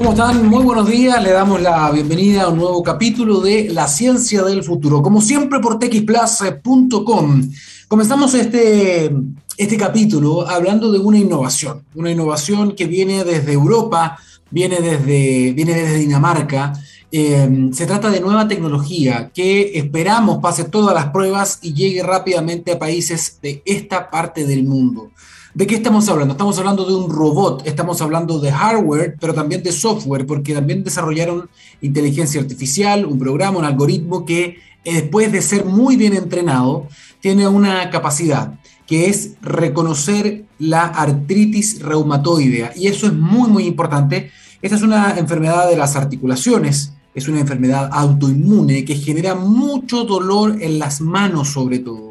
¿Cómo están? Muy buenos días. Le damos la bienvenida a un nuevo capítulo de La Ciencia del Futuro, como siempre por texplus.com. Comenzamos este, este capítulo hablando de una innovación, una innovación que viene desde Europa, viene desde, viene desde Dinamarca. Eh, se trata de nueva tecnología que esperamos pase todas las pruebas y llegue rápidamente a países de esta parte del mundo. ¿De qué estamos hablando? Estamos hablando de un robot, estamos hablando de hardware, pero también de software, porque también desarrollaron inteligencia artificial, un programa, un algoritmo que eh, después de ser muy bien entrenado, tiene una capacidad que es reconocer la artritis reumatoidea. Y eso es muy, muy importante. Esta es una enfermedad de las articulaciones, es una enfermedad autoinmune que genera mucho dolor en las manos sobre todo.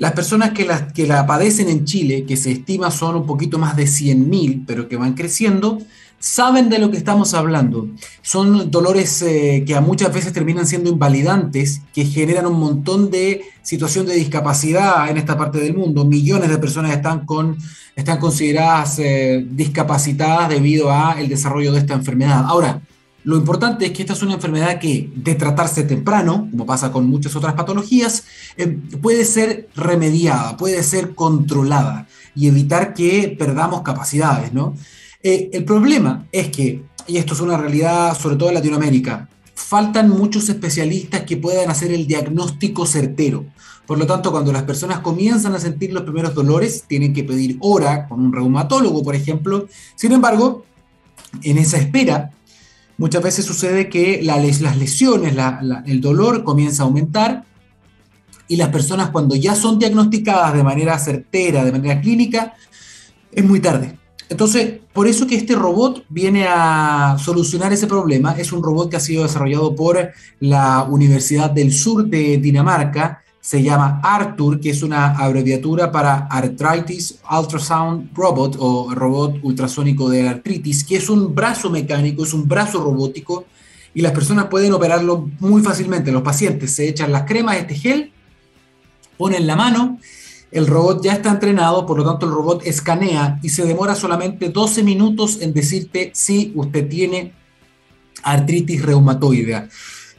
Las personas que la, padecen en Chile, que se estima son un poquito más de 100.000, pero que van creciendo, saben de lo que estamos hablando. Son dolores eh, que a muchas veces terminan siendo invalidantes, que generan un montón de situación de discapacidad en esta parte del mundo. Millones de personas están, con, están consideradas eh, discapacitadas debido al desarrollo de esta enfermedad. Ahora, lo importante es que esta es una enfermedad que, de tratarse temprano, como pasa con muchas otras patologías, eh, puede ser remediada, puede ser controlada y evitar que perdamos capacidades, ¿no? Eh, el problema es que, y esto es una realidad sobre todo en Latinoamérica, faltan muchos especialistas que puedan hacer el diagnóstico certero. Por lo tanto, cuando las personas comienzan a sentir los primeros dolores, tienen que pedir hora con un reumatólogo, por ejemplo. Sin embargo, en esa espera, muchas veces sucede que las lesiones, el dolor comienza a aumentar y las personas cuando ya son diagnosticadas de manera certera, de manera clínica, es muy tarde. Entonces, por eso que este robot viene a solucionar ese problema. Es un robot que ha sido desarrollado por la Universidad del Sur de Dinamarca se llama Arthur, que es una abreviatura para Arthritis Ultrasound Robot o robot ultrasónico de artritis, que es un brazo mecánico, es un brazo robótico y las personas pueden operarlo muy fácilmente. Los pacientes se echan las cremas, este gel, ponen la mano, el robot ya está entrenado, por lo tanto el robot escanea y se demora solamente 12 minutos en decirte si usted tiene artritis reumatoidea.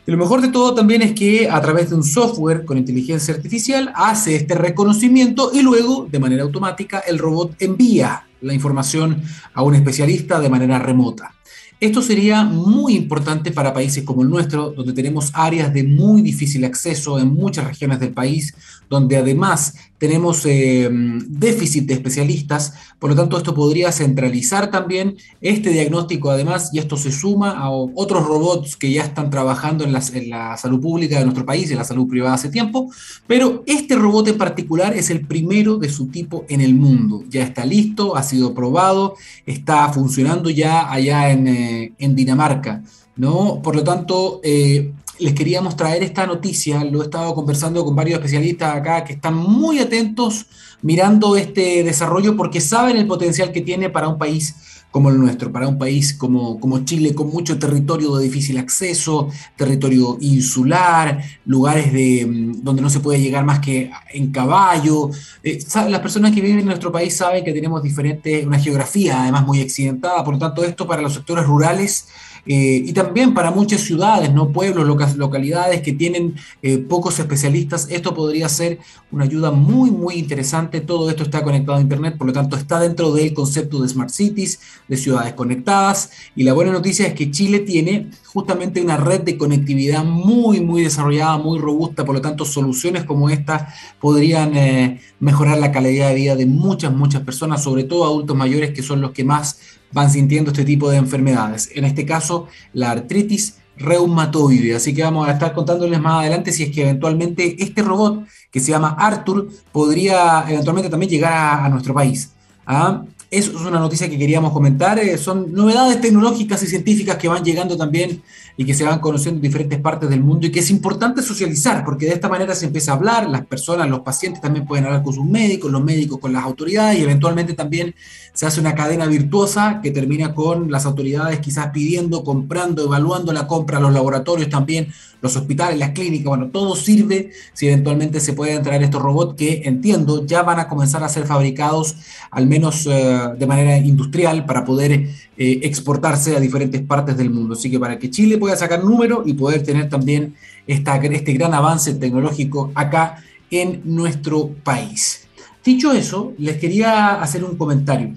Lo mejor de todo también es que a través de un software con inteligencia artificial hace este reconocimiento y luego, de manera automática, el robot envía la información a un especialista de manera remota. Esto sería muy importante para países como el nuestro, donde tenemos áreas de muy difícil acceso en muchas regiones del país, donde además tenemos eh, déficit de especialistas, por lo tanto esto podría centralizar también este diagnóstico además y esto se suma a otros robots que ya están trabajando en la, salud pública de nuestro país, en la salud privada hace tiempo, pero este robot en particular es el primero de su tipo en el mundo, ya está listo, ha sido probado, está funcionando ya allá en, eh, Dinamarca. ¿no? Por lo tanto, eh, les queríamos traer esta noticia, lo he estado conversando con varios especialistas acá que están muy atentos mirando este desarrollo porque saben el potencial que tiene para un país como el nuestro, para un país como, como Chile, con mucho territorio de difícil acceso, territorio insular, lugares de, mm, donde no se puede llegar más que en caballo. Eh, las personas que viven en nuestro país saben que tenemos diferente, una geografía además muy accidentada, por lo tanto esto para los sectores rurales eh, y también para muchas ciudades, ¿no? pueblos, localidades que tienen eh, pocos especialistas, esto podría ser una ayuda muy, muy interesante. Todo esto está conectado a Internet, por lo tanto está dentro del concepto de Smart Cities, de ciudades conectadas. Y la buena noticia es que Chile tiene justamente una red de conectividad muy, muy desarrollada, muy robusta, por lo tanto soluciones como esta podrían eh, mejorar la calidad de vida de muchas, muchas personas, sobre todo adultos mayores que son los que más van sintiendo este tipo de enfermedades. En este caso, la artritis reumatoide. Así que vamos a estar contándoles más adelante si es que eventualmente este robot que se llama Arthur podría eventualmente también llegar a, nuestro país. ¿Ah? Eso es una noticia que queríamos comentar. Eh, son novedades tecnológicas y científicas que van llegando también y que se van conociendo en diferentes partes del mundo y que es importante socializar porque de esta manera se empieza a hablar, las personas, los pacientes también pueden hablar con sus médicos, los médicos con las autoridades y eventualmente también se hace una cadena virtuosa que termina con las autoridades quizás pidiendo, comprando, evaluando la compra, los laboratorios también los hospitales, las clínicas, bueno, todo sirve si eventualmente se pueden traer estos robots que entiendo ya van a comenzar a ser fabricados al menos eh, de manera industrial para poder eh, exportarse a diferentes partes del mundo. Así que para que Chile pueda sacar número y poder tener también esta, este gran avance tecnológico acá en nuestro país. Dicho eso, les quería hacer un comentario.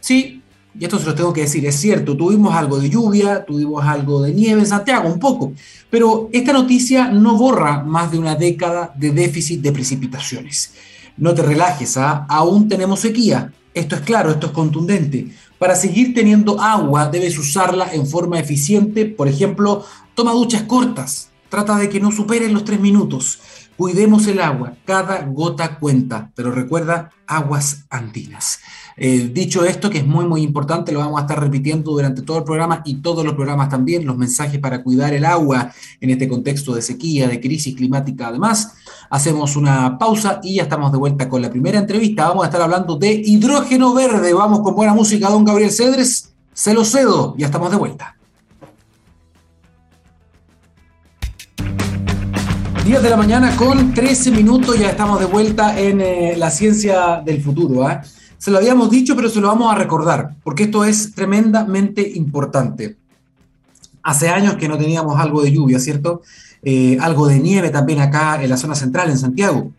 Sí, y esto se lo tengo que decir, es cierto, tuvimos algo de lluvia, tuvimos algo de nieve en Santiago, un poco, pero esta noticia no borra más de una década de déficit de precipitaciones. No te relajes, ¿ah? aún tenemos sequía, esto es claro, esto es contundente. Para seguir teniendo agua debes usarla en forma eficiente, por ejemplo, toma duchas cortas, trata de que no superen los tres minutos. Cuidemos el agua, cada gota cuenta, pero recuerda, aguas andinas. Eh, dicho esto, que es muy, muy importante, lo vamos a estar repitiendo durante todo el programa y todos los programas también, los mensajes para cuidar el agua en este contexto de sequía, de crisis climática. Además, hacemos una pausa y ya estamos de vuelta con la primera entrevista. Vamos a estar hablando de hidrógeno verde. Vamos con buena música, don Gabriel Cedres. Se lo cedo, ya estamos de vuelta. 10 de la mañana con 13 minutos, ya estamos de vuelta en eh, la ciencia del futuro. ¿eh? Se lo habíamos dicho, pero se lo vamos a recordar, porque esto es tremendamente importante. Hace años que no teníamos algo de lluvia, ¿cierto? Eh, algo de nieve también acá en la zona central, en Santiago.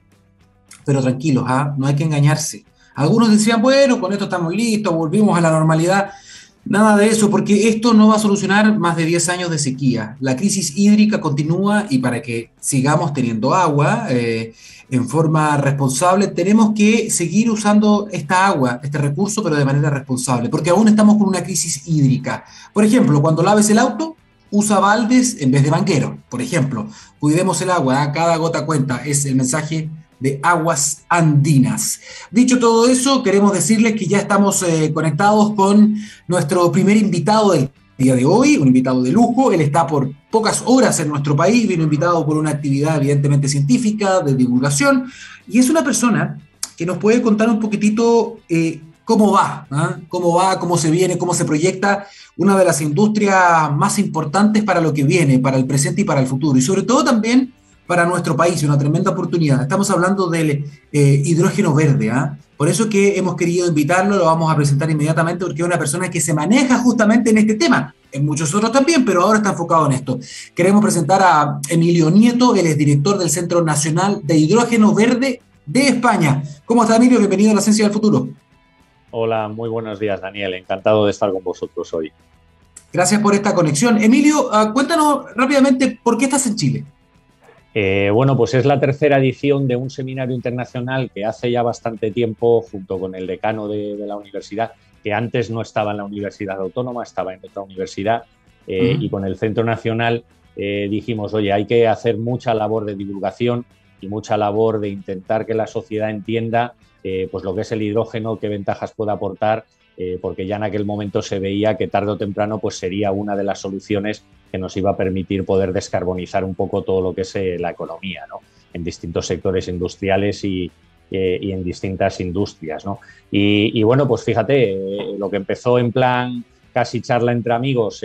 Pero tranquilos, ¿ah? no hay que engañarse. Algunos decían, bueno, con esto estamos listos, volvimos a la normalidad. Nada de eso, porque esto no va a solucionar más de 10 años de sequía. La crisis hídrica continúa y para que sigamos teniendo agua eh, en forma responsable, tenemos que seguir usando esta agua, este recurso, pero de manera responsable, porque aún estamos con una crisis hídrica. Por ejemplo, cuando laves el auto, usa baldes en vez de banquero. Por ejemplo, cuidemos el agua, ¿eh? cada gota cuenta, es el mensaje de aguas andinas. Dicho todo eso, queremos decirles que ya estamos eh, conectados con nuestro primer invitado del día de hoy, un invitado de lujo. Él está por pocas horas en nuestro país, vino invitado por una actividad evidentemente científica, de divulgación, y es una persona que nos puede contar un poquitito eh, cómo va, ¿ah? cómo va, cómo se viene, cómo se proyecta una de las industrias más importantes para lo que viene, para el presente y para el futuro, y sobre todo también para nuestro país, una tremenda oportunidad. Estamos hablando del eh, hidrógeno verde, ¿ah? Por eso que hemos querido invitarlo, lo vamos a presentar inmediatamente porque es una persona que se maneja justamente en este tema, en muchos otros también, pero ahora está enfocado en esto. Queremos presentar a Emilio Nieto, él es director del Centro Nacional de Hidrógeno Verde de España. ¿Cómo está Emilio? Bienvenido a la Ciencia del Futuro. Hola, muy buenos días Daniel, encantado de estar con vosotros hoy. Gracias por esta conexión. Emilio, ah, cuéntanos rápidamente por qué estás en Chile. Eh, bueno, pues es la tercera edición de un seminario internacional que hace ya bastante tiempo, junto con el decano de, la universidad, que antes no estaba en la Universidad Autónoma, estaba en otra universidad, eh, y con el Centro Nacional eh, dijimos, oye, hay que hacer mucha labor de divulgación y mucha labor de intentar que la sociedad entienda pues lo que es el hidrógeno, qué ventajas puede aportar eh, porque ya en aquel momento se veía que tarde o temprano pues sería una de las soluciones que nos iba a permitir poder descarbonizar un poco todo lo que es eh, la economía, ¿no? en distintos sectores industriales y, eh, en distintas industrias. ¿no? Y, bueno, pues fíjate, lo que empezó en plan casi charla entre amigos,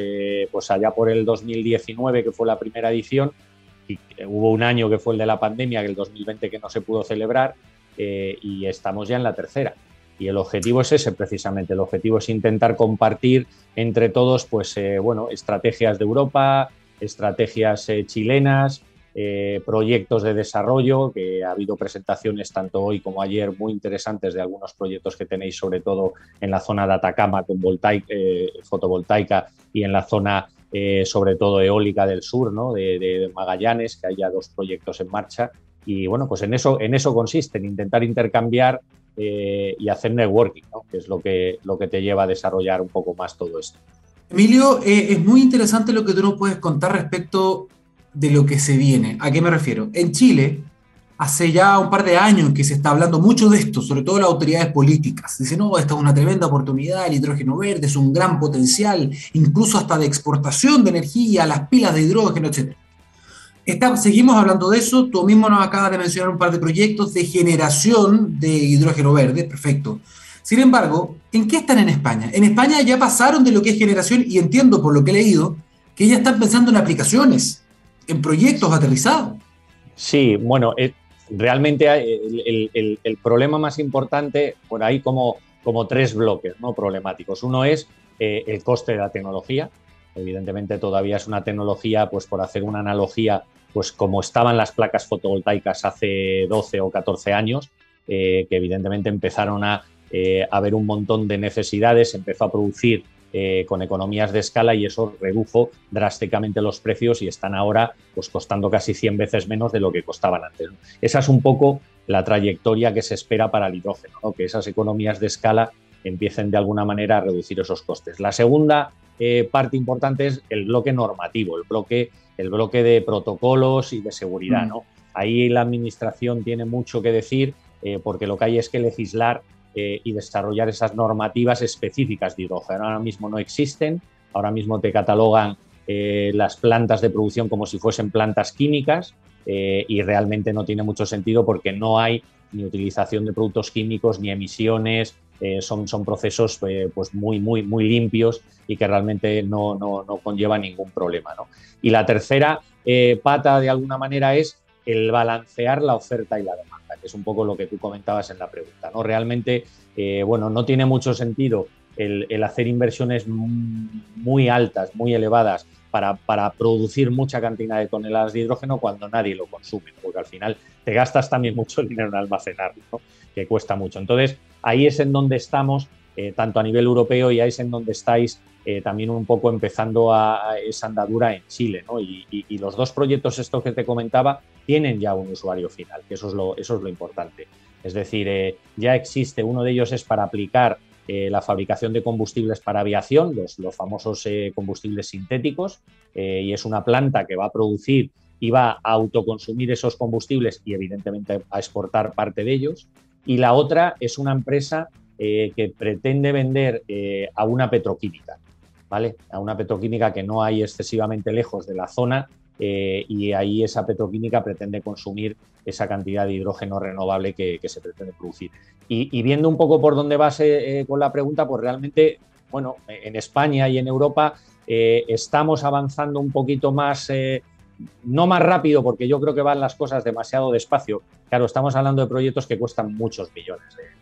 pues allá por el 2019, que fue la primera edición, y hubo un año que fue el de la pandemia, que el 2020 que no se pudo celebrar, y estamos ya en la tercera. Y el objetivo es ese precisamente, el objetivo es intentar compartir entre todos pues, eh, bueno, estrategias de Europa, estrategias eh, chilenas, eh, proyectos de desarrollo, que ha habido presentaciones tanto hoy como ayer muy interesantes de algunos proyectos que tenéis, sobre todo en la zona de Atacama con fotovoltaica y en la zona sobre todo eólica del sur, ¿no? de, Magallanes, que haya dos proyectos en marcha. Y bueno, pues en eso, en eso consiste, en intentar intercambiar eh, y hacer networking, que es lo que, lo que te lleva a desarrollar un poco más todo esto. Emilio, eh, es muy interesante lo que tú nos puedes contar respecto de lo que se viene. ¿A qué me refiero? En Chile, hace ya un par de años que se está hablando mucho de esto, sobre todo las autoridades políticas. Dicen, no, esta es una tremenda oportunidad, el hidrógeno verde es un gran potencial, incluso hasta de exportación de energía, las pilas de hidrógeno, etc seguimos hablando de eso, tú mismo nos acabas de mencionar un par de proyectos de generación de hidrógeno verde, perfecto. Sin embargo, ¿en qué están en España? En España ya pasaron de lo que es generación y entiendo por lo que he leído que ya están pensando en aplicaciones. en proyectos aterrizados. Sí, bueno, eh, realmente el, problema más importante, por ahí como, como tres bloques ¿no? problemáticos. Uno es eh, el coste de la tecnología. Evidentemente todavía es una tecnología, pues por hacer una analogía, pues como estaban las placas fotovoltaicas hace 12 o 14 años, eh, que evidentemente empezaron a haber un montón de necesidades, empezó a producir eh, con economías de escala y eso redujo drásticamente los precios y están ahora pues, costando casi 100 veces menos de lo que costaban antes. Esa es un poco la trayectoria que se espera para el hidrógeno, que esas economías de escala empiecen de alguna manera a reducir esos costes. La segunda eh, parte importante es el bloque normativo, el bloque, el bloque de protocolos y de seguridad. Mm. Ahí la Administración tiene mucho que decir eh, porque lo que hay es que legislar eh, y desarrollar esas normativas específicas de hidrógeno. Ahora mismo no existen, ahora mismo te catalogan las plantas de producción como si fuesen plantas químicas y realmente no tiene mucho sentido porque no hay ni utilización de productos químicos ni emisiones, son, son procesos pues muy, muy, muy limpios y que realmente no, no, no conllevan ningún problema. Y la tercera pata, de alguna manera, es el balancear la oferta y la demanda que es un poco lo que tú comentabas en la pregunta. ¿no? Realmente, eh, bueno, no tiene mucho sentido el, hacer inversiones muy altas, muy elevadas para, producir mucha cantidad de toneladas de hidrógeno cuando nadie lo consume, porque al final te gastas también mucho dinero en almacenarlo, que cuesta mucho. Entonces, ahí es en donde estamos, eh, tanto a nivel europeo y ahí es en donde estáis eh, también un poco empezando a, esa andadura en Chile. Y, los dos proyectos, estos que te comentaba, tienen ya un usuario final, que eso es lo, eso es lo importante. Es decir, eh, ya existe, uno de ellos es para aplicar la fabricación de combustibles para aviación, los, los famosos combustibles sintéticos, y es una planta que va a producir y va a autoconsumir esos combustibles y evidentemente a exportar parte de ellos. Y la otra es una empresa que pretende vender a una petroquímica. A una petroquímica que no hay excesivamente lejos de la zona eh, y ahí esa petroquímica pretende consumir esa cantidad de hidrógeno renovable que, se pretende producir. Y, viendo un poco por dónde vas eh, con la pregunta, pues realmente, bueno, en España y en Europa eh, estamos avanzando un poquito más, no más rápido, porque yo creo que van las cosas demasiado despacio. Claro, estamos hablando de proyectos que cuestan muchos millones de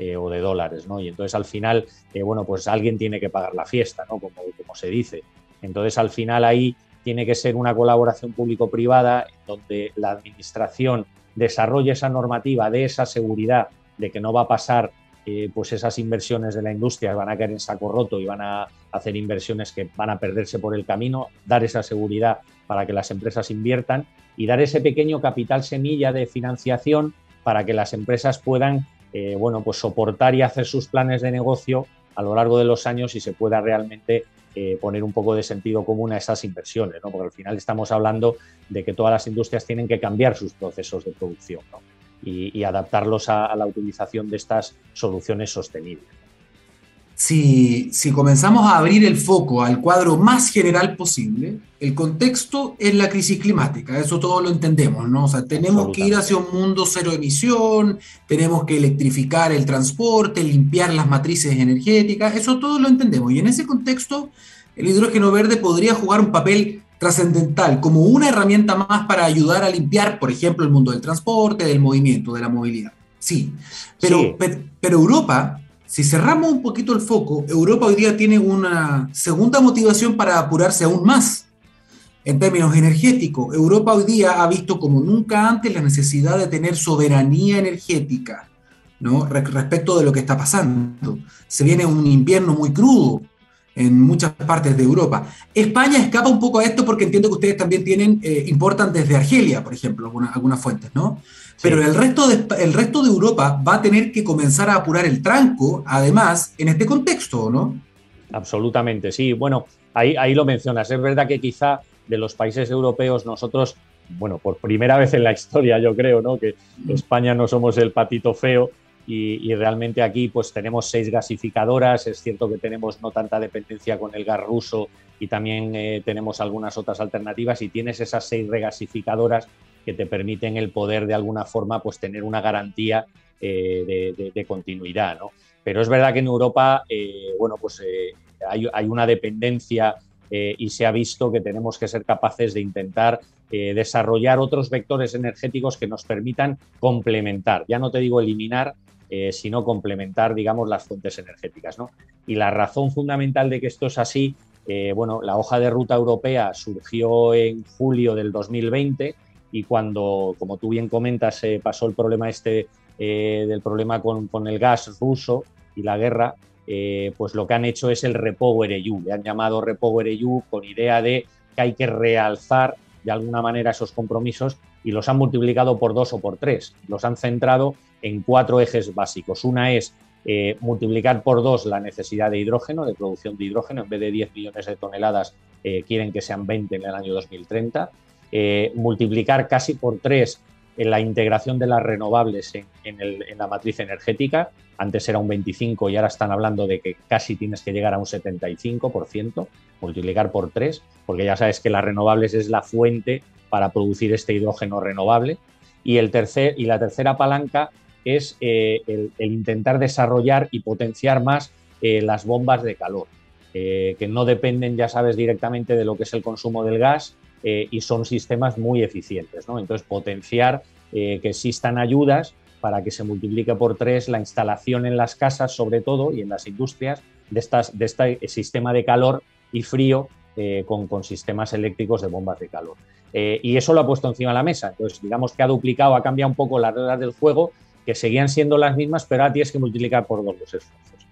eh, o de dólares, ¿no? Y entonces al final, eh, bueno, pues alguien tiene que pagar la fiesta, ¿no? Como, como se dice. Entonces al final ahí tiene que ser una colaboración público-privada donde la administración desarrolle esa normativa, de esa seguridad de que no va a pasar eh, pues esas inversiones de la industria van a caer en saco roto y van a hacer inversiones que van a perderse por el camino, dar esa seguridad para que las empresas inviertan y dar ese pequeño capital semilla de financiación para que las empresas puedan eh, bueno, pues soportar y hacer sus planes de negocio a lo largo de los años y se pueda realmente eh, poner un poco de sentido común a esas inversiones, ¿no? porque al final estamos hablando de que todas las industrias tienen que cambiar sus procesos de producción y, adaptarlos a la utilización de estas soluciones sostenibles si, comenzamos a abrir el foco al cuadro más general posible, el contexto es la crisis climática, eso todo lo entendemos, ¿no? O sea, tenemos que ir hacia un mundo cero emisión, tenemos que electrificar el transporte, limpiar las matrices energéticas, eso todo lo entendemos. Y en ese contexto, el hidrógeno verde podría jugar un papel trascendental como una herramienta más para ayudar a limpiar, por ejemplo, el mundo del transporte, del movimiento, de la movilidad. Sí, pero, pero Europa si cerramos un poquito el foco, Europa hoy día tiene una segunda motivación para apurarse aún más. En términos energéticos, Europa hoy día ha visto como nunca antes la necesidad de tener soberanía energética ¿no? respecto de lo que está pasando. Se viene un invierno muy crudo en muchas partes de Europa. España escapa un poco a esto porque entiendo que ustedes también tienen, eh, importan desde Argelia, por ejemplo, algunas, algunas fuentes, ¿no? Pero el resto, de, el resto de Europa va a tener que comenzar a apurar el tranco, además, en este contexto, ¿no? Absolutamente, sí. Bueno, ahí, ahí lo mencionas. Es verdad que quizá de los países europeos nosotros, bueno, por primera vez en la historia yo creo, ¿no? Que España no somos el patito feo y, realmente aquí pues tenemos seis gasificadoras. Es cierto que tenemos no tanta dependencia con el gas ruso y también eh, tenemos algunas otras alternativas y tienes esas seis regasificadoras que te permiten el poder de alguna forma pues tener una garantía eh, de, continuidad. ¿no? Pero es verdad que en Europa, eh, bueno, pues eh, hay, una dependencia y se ha visto que tenemos que ser capaces de intentar desarrollar otros vectores energéticos que nos permitan complementar, ya no te digo eliminar, sino complementar, digamos, las fuentes energéticas. ¿no? Y la razón fundamental de que esto es así, bueno, la hoja de ruta europea surgió en julio del 2020 y cuando, como tú bien comentas, pasó el problema este del problema con, el gas ruso y la guerra, eh, pues lo que han hecho es el Repower EU. Le han llamado Repower EU con idea de que hay que realzar de alguna manera esos compromisos y los han multiplicado por dos o por tres. Los han centrado en cuatro ejes básicos. Una es eh, multiplicar por dos la necesidad de hidrógeno, de producción de hidrógeno. En vez de 10 millones de toneladas, eh, quieren que sean 20 en el año 2030. Multiplicar casi por tres en la integración de las renovables en, la matriz energética. Antes era un 25 y ahora están hablando de que casi tienes que llegar a un 75%, multiplicar por tres, porque ya sabes que las renovables es la fuente para producir este hidrógeno renovable. Y, el tercer, y la tercera palanca es eh, el, intentar desarrollar y potenciar más eh, las bombas de calor, eh, que no dependen, ya sabes, directamente de lo que es el consumo del gas, eh, y son sistemas muy eficientes. ¿no? Entonces, potenciar eh, que existan ayudas para que se multiplique por tres la instalación en las casas, sobre todo, y en las industrias, de, estas, de este sistema de calor y frío eh, con, con, sistemas eléctricos de bombas de calor. y eso lo ha puesto encima de la mesa. Entonces, digamos que ha duplicado, ha cambiado un poco las reglas del juego, que seguían siendo las mismas, pero ahora tienes que multiplicar por dos los esfuerzos.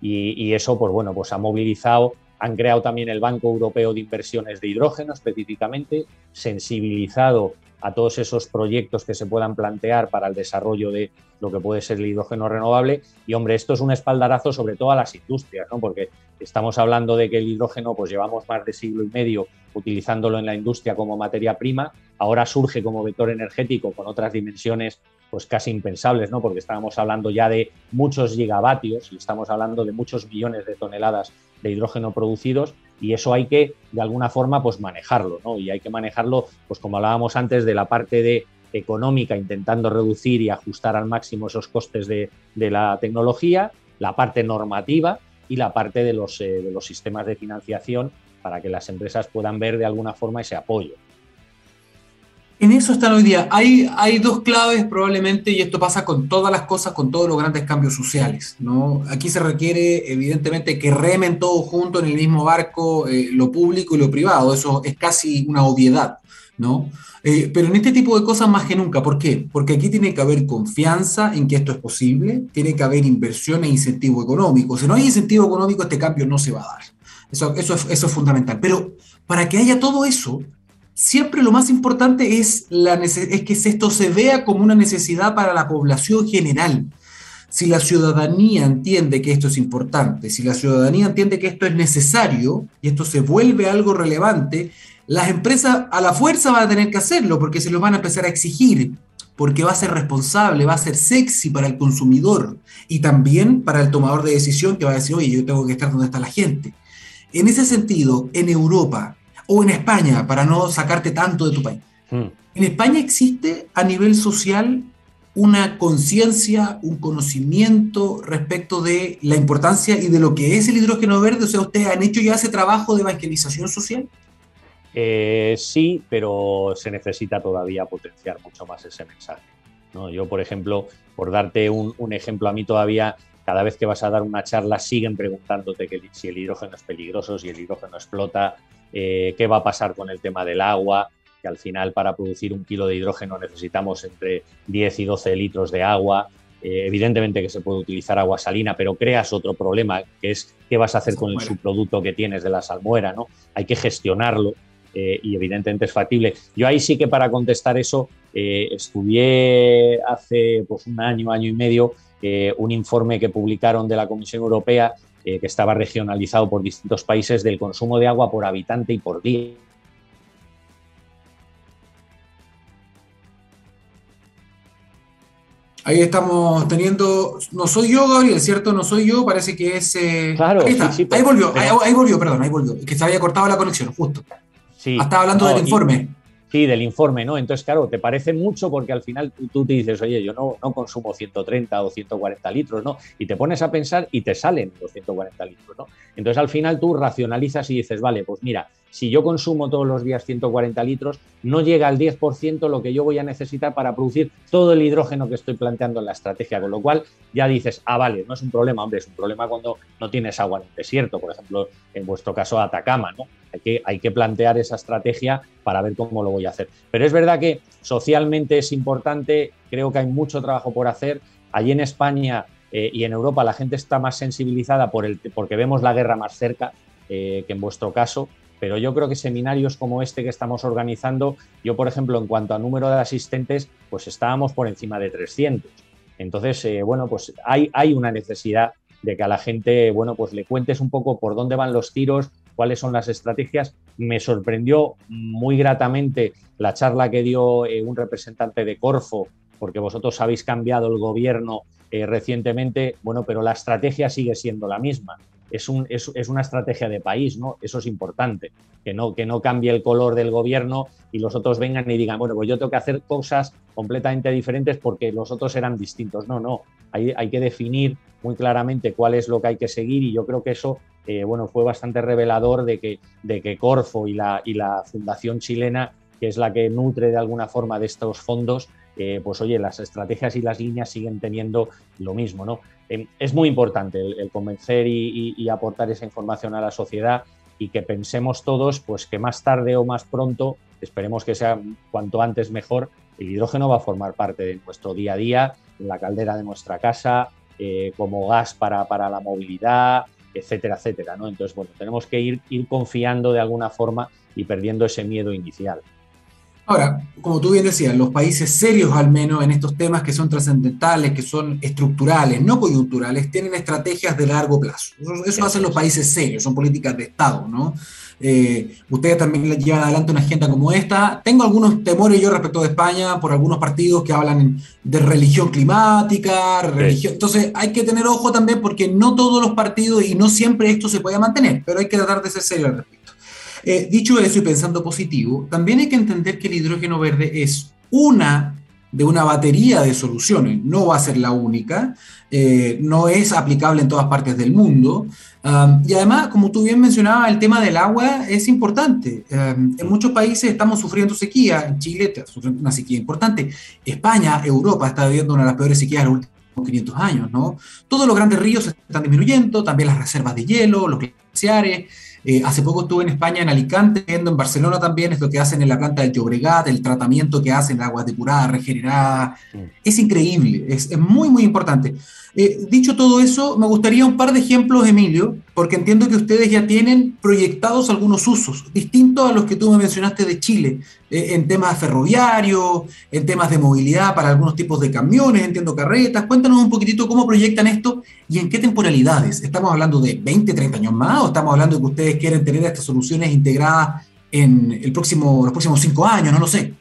Y, y eso, pues bueno, pues ha movilizado han creado también el Banco Europeo de Inversiones de Hidrógeno específicamente, sensibilizado a todos esos proyectos que se puedan plantear para el desarrollo de lo que puede ser el hidrógeno renovable. Y hombre, esto es un espaldarazo sobre todo a las industrias, ¿no? porque estamos hablando de que el hidrógeno, pues llevamos más de siglo y medio utilizándolo en la industria como materia prima, ahora surge como vector energético con otras dimensiones pues casi impensables, ¿no? porque estábamos hablando ya de muchos gigavatios y estamos hablando de muchos millones de toneladas de hidrógeno producidos y eso hay que de alguna forma pues manejarlo, ¿no? Y hay que manejarlo, pues como hablábamos antes, de la parte de económica, intentando reducir y ajustar al máximo esos costes de, la tecnología, la parte normativa y la parte de los, eh, de los sistemas de financiación para que las empresas puedan ver de alguna forma ese apoyo. En eso están hoy día. Hay, hay dos claves probablemente, y esto pasa con todas las cosas, con todos los grandes cambios sociales. ¿no? Aquí se requiere evidentemente que remen todos juntos en el mismo barco eh, lo público y lo privado. Eso es casi una obviedad. ¿no? Eh, pero en este tipo de cosas más que nunca. ¿Por qué? Porque aquí tiene que haber confianza en que esto es posible, tiene que haber inversión e incentivo económico. Si no hay incentivo económico, este cambio no se va a dar. Eso, eso, eso es fundamental. Pero para que haya todo eso, siempre lo más importante es, la es que esto se vea como una necesidad para la población general. Si la ciudadanía entiende que esto es importante, si la ciudadanía entiende que esto es necesario y esto se vuelve algo relevante, las empresas a la fuerza van a tener que hacerlo porque se lo van a empezar a exigir, porque va a ser responsable, va a ser sexy para el consumidor y también para el tomador de decisión que va a decir, oye, yo tengo que estar donde está la gente. En ese sentido, en Europa, o en España, para no sacarte tanto de tu país. Hmm. En España existe a nivel social una conciencia, un conocimiento respecto de la importancia y de lo que es el hidrógeno verde. O sea, ¿ustedes han hecho ya ese trabajo de evangelización social? Eh, sí, pero se necesita todavía potenciar mucho más ese mensaje. ¿no? Yo, por ejemplo, por darte un, un, ejemplo, a mí todavía, cada vez que vas a dar una charla, siguen preguntándote que si el hidrógeno es peligroso, si el hidrógeno explota, eh, qué va a pasar con el tema del agua, que al final para producir un kilo de hidrógeno necesitamos entre 10 y 12 litros de agua. Eh, evidentemente que se puede utilizar agua salina, pero creas otro problema, que es qué vas a hacer con el subproducto que tienes de la salmuera, ¿no? Hay que gestionarlo eh, y evidentemente es factible. Yo ahí sí que para contestar eso estudié hace pues, un año, año y medio, un informe que publicaron de la Comisión Europea eh, que estaba regionalizado por distintos países del consumo de agua por habitante y por día. Ahí estamos teniendo. No soy yo, Gabriel, ¿cierto? No soy yo, parece que es. Eh, claro, ahí, ahí volvió, ahí, volvió, perdón, ahí volvió. Que se había cortado la conexión, justo. Sí. Estaba hablando del informe. Sí, del informe, ¿no? Entonces, claro, te parece mucho porque al final tú, te dices, oye, yo no, no, consumo 130 o 140 litros, ¿no? Y te pones a pensar y te salen los 140 litros, ¿no? Entonces, al final tú racionalizas y dices, vale, pues mira, si yo consumo todos los días 140 litros, no llega al 10% lo que yo voy a necesitar para producir todo el hidrógeno que estoy planteando en la estrategia, con lo cual ya dices, ah, vale, no es un problema, hombre, es un problema cuando no tienes agua en el desierto, por ejemplo, en vuestro caso Atacama, ¿no? Hay que, plantear esa estrategia para ver cómo lo voy a hacer. Pero es verdad que socialmente es importante, creo que hay mucho trabajo por hacer. Allí en España eh, y en Europa la gente está más sensibilizada porque vemos la guerra más cerca eh, que en vuestro caso pero yo creo que seminarios como este que estamos organizando, yo por ejemplo en cuanto a número de asistentes, pues estábamos por encima de 300. Entonces, eh, bueno, pues hay, hay una necesidad de que a la gente, bueno, pues le cuentes un poco por dónde van los tiros, cuáles son las estrategias. Me sorprendió muy gratamente la charla que dio eh, un representante de Corfo, porque vosotros habéis cambiado el gobierno eh, recientemente, bueno, pero la estrategia sigue siendo la misma es, un, es, es, una estrategia de país, ¿no? Eso es importante, que no, que no cambie el color del gobierno y los otros vengan y digan, bueno, pues yo tengo que hacer cosas completamente diferentes porque los otros eran distintos. No, no, hay, hay que definir muy claramente cuál es lo que hay que seguir y yo creo que eso, eh, bueno, fue bastante revelador de que, de que Corfo y la, y la Fundación Chilena, que es la que nutre de alguna forma de estos fondos, eh, pues oye, las estrategias y las líneas siguen teniendo lo mismo, ¿no? Eh, es muy importante el, convencer y, aportar esa información a la sociedad y que pensemos todos, pues que más tarde o más pronto, esperemos que sea cuanto antes mejor, el hidrógeno va a formar parte de nuestro día a día, en la caldera de nuestra casa, eh, como gas para, para, la movilidad, etcétera, etcétera, ¿no? Entonces, bueno, tenemos que ir, ir confiando de alguna forma y perdiendo ese miedo inicial. Ahora, como tú bien decías, los países serios al menos en estos temas que son trascendentales, que son estructurales, no coyunturales, tienen estrategias de largo plazo. Eso, hacen los países serios, son políticas de Estado, ¿no? Eh, ustedes también llevan adelante una agenda como esta. Tengo algunos temores yo respecto de España por algunos partidos que hablan de religión climática, religión. Entonces hay que tener ojo también porque no todos los partidos y no siempre esto se puede mantener, pero hay que tratar de ser serio al respecto. Eh, dicho eso y pensando positivo, también hay que entender que el hidrógeno verde es una de una batería de soluciones, no va a ser la única, eh, no es aplicable en todas partes del mundo. Um, y además, como tú bien mencionabas, el tema del agua es importante. Um, en muchos países estamos sufriendo sequía, en Chile está sufriendo una sequía importante, España, Europa está viviendo una de las peores sequías de los últimos 500 años, ¿no? Todos los grandes ríos están disminuyendo, también las reservas de hielo, los glaciares. Eh, hace poco estuve en España, en Alicante, viendo en Barcelona también, es lo que hacen en la planta del Llobregat, el tratamiento que hacen, de agua depurada, regenerada. Es increíble, es, es, muy, muy importante. Eh, dicho todo eso, me gustaría un par de ejemplos, Emilio, porque entiendo que ustedes ya tienen proyectados algunos usos, distintos a los que tú me mencionaste de Chile, eh, en temas ferroviarios, en temas de movilidad para algunos tipos de camiones, entiendo carretas. Cuéntanos un poquitito cómo proyectan esto y en qué temporalidades. ¿Estamos hablando de 20, 30 años más o estamos hablando de que ustedes quieren tener estas soluciones integradas en el próximo, los próximos cinco años? No lo sé.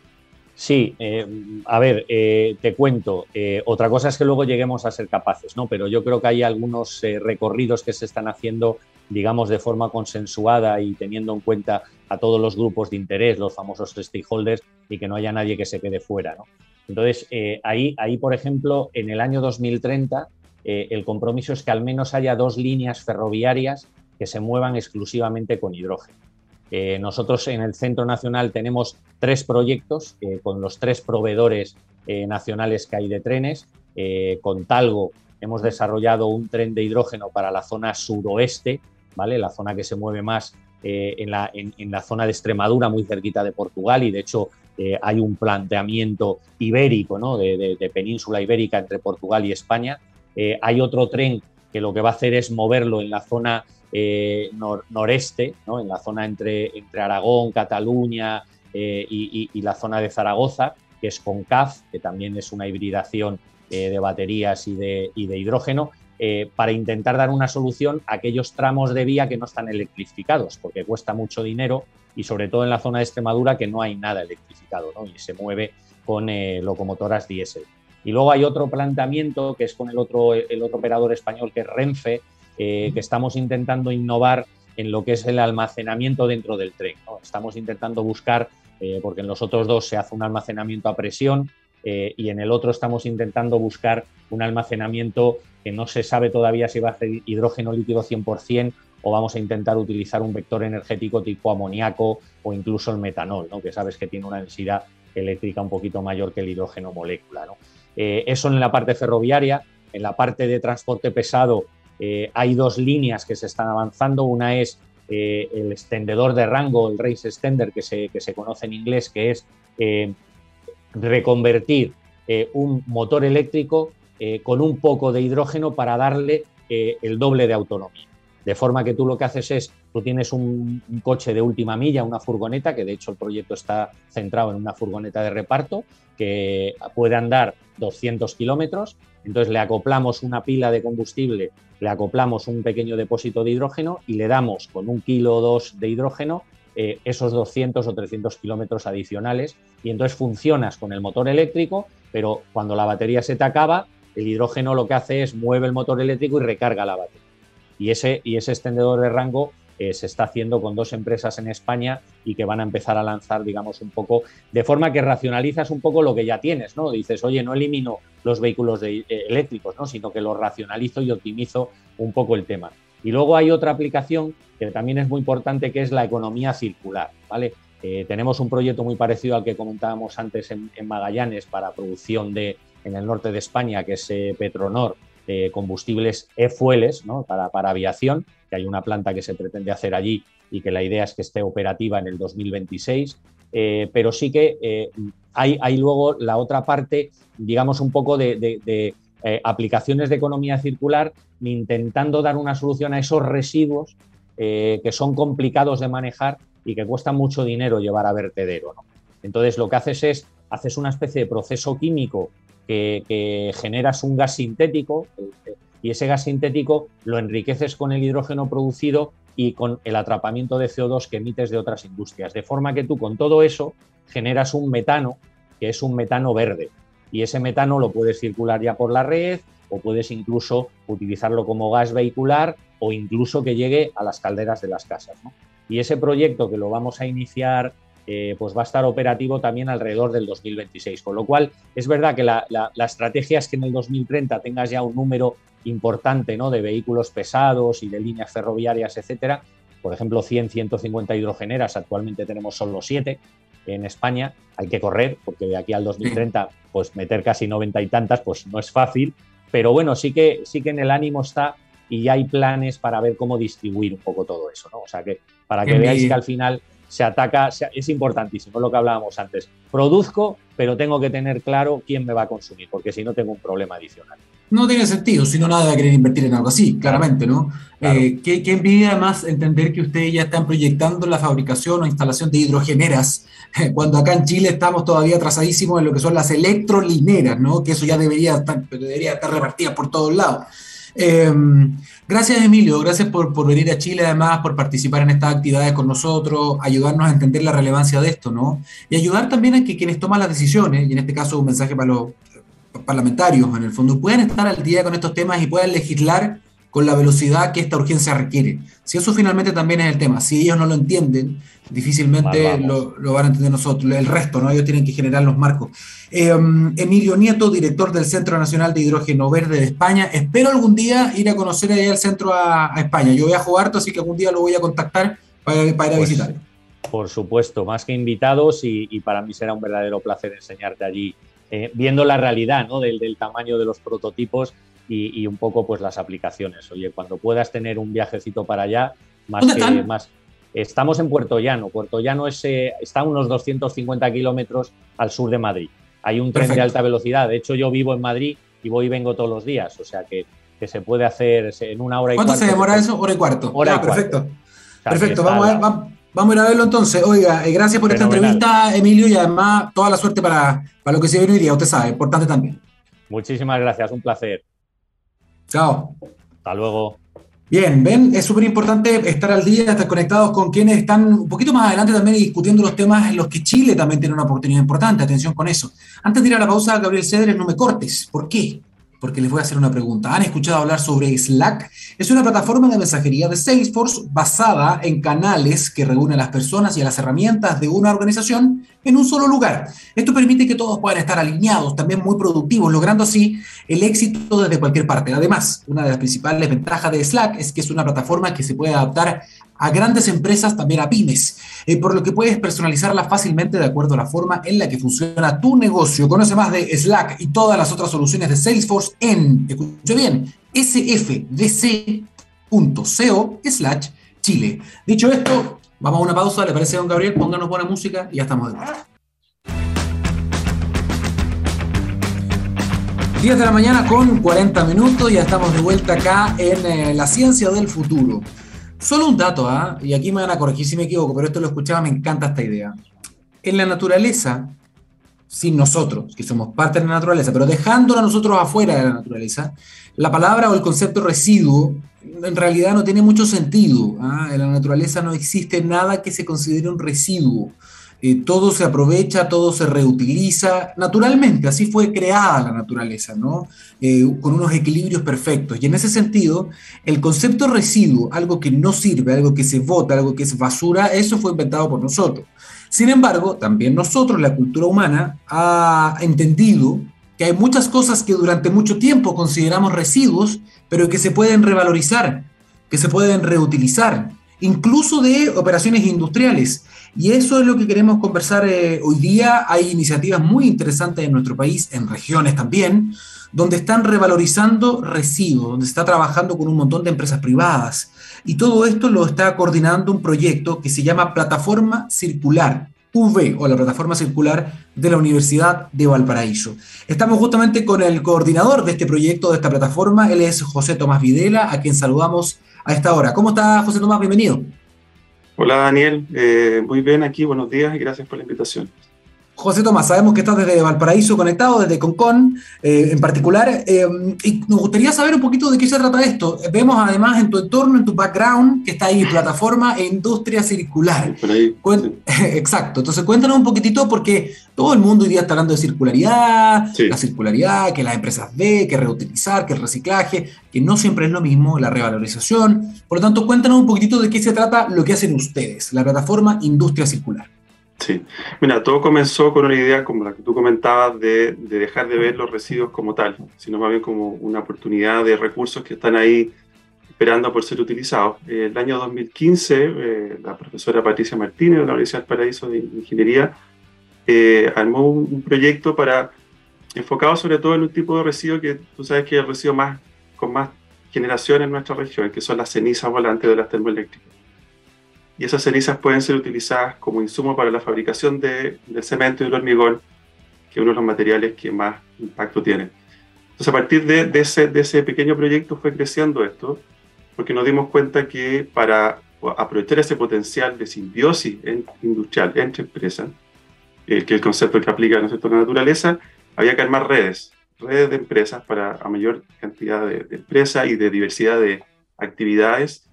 Sí, eh, a ver, eh, te cuento. Eh, otra cosa es que luego lleguemos a ser capaces, ¿no? Pero yo creo que hay algunos recorridos que se están haciendo, digamos, de forma consensuada y teniendo en cuenta a todos los grupos de interés, los famosos stakeholders, y que no haya nadie que se quede fuera, ¿no? Entonces, ahí, ahí, por ejemplo, en el año 2030, el compromiso es que al menos haya dos líneas ferroviarias que se muevan exclusivamente con hidrógeno. Eh, nosotros en el Centro Nacional tenemos tres proyectos eh, con los tres proveedores eh, nacionales que hay de trenes. con Talgo hemos desarrollado un tren de hidrógeno para la zona suroeste, ¿vale? la zona que se mueve más en la, zona de Extremadura, muy cerquita de Portugal, y de hecho hay un planteamiento ibérico, ¿no? de, península ibérica entre Portugal y España. hay otro tren que lo que va a hacer es moverlo en la zona eh, noreste, en la zona entre, entre Aragón, Cataluña eh, y, la zona de Zaragoza, que es CONCAF, que también es una hibridación eh, de baterías y de, hidrógeno, para intentar dar una solución a aquellos tramos de vía que no están electrificados, porque cuesta mucho dinero y sobre todo en la zona de Extremadura que no hay nada electrificado y se mueve con locomotoras diésel. Y luego hay otro planteamiento que es con el otro, el otro operador español que es Renfe, eh, que estamos intentando innovar en lo que es el almacenamiento dentro del tren. Estamos intentando buscar porque en los otros dos se hace un almacenamiento a presión y en el otro estamos intentando buscar un almacenamiento que no se sabe todavía si va a ser hidrógeno líquido 100% o vamos a intentar utilizar un vector energético tipo amoníaco o incluso el metanol, ¿no? que sabes que tiene una densidad eléctrica un poquito mayor que el hidrógeno molécula. Eh, eso en la parte ferroviaria. En la parte de transporte pesado eh, hay dos líneas que se están avanzando. Una es eh, el extendedor de rango, el race extender, que se, que se conoce en inglés, que es reconvertir un motor eléctrico con un poco de hidrógeno para darle el doble de autonomía. De forma que tú lo que haces es, tú tienes un, coche de última milla, una furgoneta, que de hecho el proyecto está centrado en una furgoneta de reparto, que puede andar 200 kilómetros, entonces le acoplamos una pila de combustible, le acoplamos un pequeño depósito de hidrógeno y le damos con un kilo o dos de hidrógeno eh, esos 200 o 300 kilómetros adicionales y entonces funcionas con el motor eléctrico, pero cuando la batería se te acaba, el hidrógeno lo que hace es mueve el motor eléctrico y recarga la batería. Y ese, y ese extendedor de rango eh, se está haciendo con dos empresas en España y que van a empezar a lanzar, digamos, un poco, de forma que racionalizas un poco lo que ya tienes, ¿no? Dices, oye, no elimino los vehículos eh, eléctricos, ¿no? Sino que los racionalizo y optimizo un poco el tema. Y luego hay otra aplicación que también es muy importante, que es la economía circular, ¿vale? Eh, tenemos un proyecto muy parecido al que comentábamos antes en, Magallanes para producción de, en el norte de España, que es Petronor, combustibles e-fueles para, para, aviación, que hay una planta que se pretende hacer allí y que la idea es que esté operativa en el 2026. Eh, pero sí que eh, hay, hay, luego la otra parte, digamos, un poco de, eh, aplicaciones de economía circular, intentando dar una solución a esos residuos que son complicados de manejar y que cuesta mucho dinero llevar a vertedero. Entonces, lo que haces es, haces una especie de proceso químico que, generas un gas sintético y ese gas sintético lo enriqueces con el hidrógeno producido y con el atrapamiento de CO2 que emites de otras industrias. De forma que tú con todo eso generas un metano, que es un metano verde. Y ese metano lo puedes circular ya por la red o puedes incluso utilizarlo como gas vehicular o incluso que llegue a las calderas de las casas. Y ese proyecto que lo vamos a iniciar eh, pues va a estar operativo también alrededor del 2026. Con lo cual, es verdad que la, estrategia es que en el 2030 tengas ya un número importante ¿no? de vehículos pesados y de líneas ferroviarias, etcétera. Por ejemplo, 100, 150 hidrogeneras, actualmente tenemos solo 7 en España. Hay que correr, porque de aquí al 2030, pues meter casi 90 y tantas, pues no es fácil. Pero bueno, sí que, sí que en el ánimo está y ya hay planes para ver cómo distribuir un poco todo eso, ¿no? O sea que para que veáis que al final se ataca, es importantísimo lo que hablábamos antes. Produzco, pero tengo que tener claro quién me va a consumir, porque si no tengo un problema adicional. No tiene sentido, si no nada de querer invertir en algo así, claramente, ¿no? Eh, ¿qué, envidia además entender que ustedes ya están proyectando la fabricación o instalación de hidrogeneras, cuando acá en Chile estamos todavía atrasadísimos en lo que son las electrolineras, ¿no? Que eso ya debería estar, debería estar repartida por todos lados. Em, gracias, Emilio. Gracias por, por, venir a Chile, además, por participar en estas actividades con nosotros, ayudarnos a entender la relevancia de esto, ¿no? Y ayudar también a que quienes toman las decisiones, y en este caso un mensaje para los parlamentarios, en el fondo, puedan estar al día con estos temas y puedan legislar con la velocidad que esta urgencia requiere. Si eso finalmente también es el tema, si ellos no lo entienden, difícilmente lo, van a entender nosotros, el resto, ¿no? Ellos tienen que generar los marcos. Em, Emilio Nieto, director del Centro Nacional de Hidrógeno Verde de España. Espero algún día ir a conocer allá el centro a, España. Yo voy a jugar, así que algún día lo voy a contactar para, ir a pues, visitar. Por supuesto, más que invitados y, para mí será un verdadero placer enseñarte allí, eh, viendo la realidad ¿no? del, del tamaño de los prototipos y, un poco pues las aplicaciones. Oye, cuando puedas tener un viajecito para allá, más que más. Estamos en Puerto Llano. Puerto Llano es, eh, está a unos 250 kilómetros al sur de Madrid. Hay un tren de alta velocidad. De hecho, yo vivo en Madrid y voy y vengo todos los días. O sea que, que se puede hacer en una hora y cuarto. ¿Cuánto se demora eso? Hora y cuarto. Hora perfecto. perfecto. Vamos a, ver, vamos, a ir a verlo entonces. Oiga, eh, gracias por esta entrevista, Emilio, y además toda la suerte para, para lo que se viene hoy día. Usted sabe, importante también. Muchísimas gracias. Un placer. Chao. Hasta luego. Bien, ven, es súper importante estar al día, estar conectados con quienes están un poquito más adelante también discutiendo los temas en los que Chile también tiene una oportunidad importante. Atención con eso. Antes de ir a la pausa, Gabriel Cedres, no me cortes. ¿Por qué? Porque les voy a hacer una pregunta. ¿Han escuchado hablar sobre Slack? Es una plataforma de mensajería de Salesforce basada en canales que reúnen a las personas y a las herramientas de una organización en un solo lugar. Esto permite que todos puedan estar alineados, también muy productivos, logrando así el éxito desde cualquier parte. Además, una de las principales ventajas de Slack es que es una plataforma que se puede adaptar a grandes empresas, también a pymes, eh, por lo que puedes personalizarla fácilmente de acuerdo a la forma en la que funciona tu negocio. Conoce más de Slack y todas las otras soluciones de Salesforce en, escuche bien, sfdc.co slash Chile. Dicho esto, vamos a una pausa, ¿le parece, don Gabriel? Pónganos buena música y ya estamos de vuelta. 10 de la mañana con 40 minutos, ya estamos de vuelta acá en eh, la ciencia del futuro. Solo un dato, ¿ah? y aquí me van a corregir si me equivoco, pero esto lo escuchaba, me encanta esta idea. En la naturaleza, sin nosotros, que somos parte de la naturaleza, pero dejándola nosotros afuera de la naturaleza, la palabra o el concepto residuo en realidad no tiene mucho sentido. ¿ah? En la naturaleza no existe nada que se considere un residuo. Todo se aprovecha, todo se reutiliza naturalmente, así fue creada la naturaleza, ¿no? Eh, con unos equilibrios perfectos. Y en ese sentido, el concepto residuo, algo que no sirve, algo que se vota, algo que es basura, eso fue inventado por nosotros. Sin embargo, también nosotros, la cultura humana, ha entendido que hay muchas cosas que durante mucho tiempo consideramos residuos, pero que se pueden revalorizar, que se pueden reutilizar, incluso de operaciones industriales. Y eso es lo que queremos conversar eh, hoy día. Hay iniciativas muy interesantes en nuestro país, en regiones también, donde están revalorizando residuos, donde se está trabajando con un montón de empresas privadas. Y todo esto lo está coordinando un proyecto que se llama Plataforma Circular, UV o la Plataforma Circular de la Universidad de Valparaíso. Estamos justamente con el coordinador de este proyecto, de esta plataforma, él es José Tomás Videla, a quien saludamos a esta hora. ¿Cómo está José Tomás? Bienvenido. Hola Daniel, eh, muy bien aquí, buenos días y gracias por la invitación. José Tomás, sabemos que estás desde Valparaíso conectado, desde Concon eh, en particular, eh, y nos gustaría saber un poquito de qué se trata esto. Vemos además en tu entorno, en tu background, que está ahí, plataforma e industria circular. Exacto, entonces cuéntanos un poquitito porque todo el mundo hoy día está hablando de circularidad, la circularidad, que las empresas ve, que reutilizar, que el reciclaje, que no siempre es lo mismo, la revalorización. Por lo tanto, cuéntanos un poquitito de qué se trata lo que hacen ustedes, la plataforma Industria Circular. Sí, mira, todo comenzó con una idea como la que tú comentabas de, dejar de ver los residuos como tal, sino más bien como una oportunidad de recursos que están ahí esperando por ser utilizados. el año 2015, eh, la profesora Patricia Martínez de la Universidad del Paraíso de Ingeniería eh, armó un, proyecto para enfocado sobre todo en un tipo de residuo que tú sabes que es el residuo más, con más generación en nuestra región, que son las cenizas volantes de las termoeléctricas y esas cenizas pueden ser utilizadas como insumo para la fabricación de, del cemento y del hormigón, que es uno de los materiales que más impacto tiene. Entonces, a partir de, de, ese, de ese pequeño proyecto fue creciendo esto, porque nos dimos cuenta que para aprovechar ese potencial de simbiosis industrial entre empresas, eh, que es el concepto que aplica en la naturaleza, había que armar redes, redes de empresas para a mayor cantidad de, de empresas y de diversidad de actividades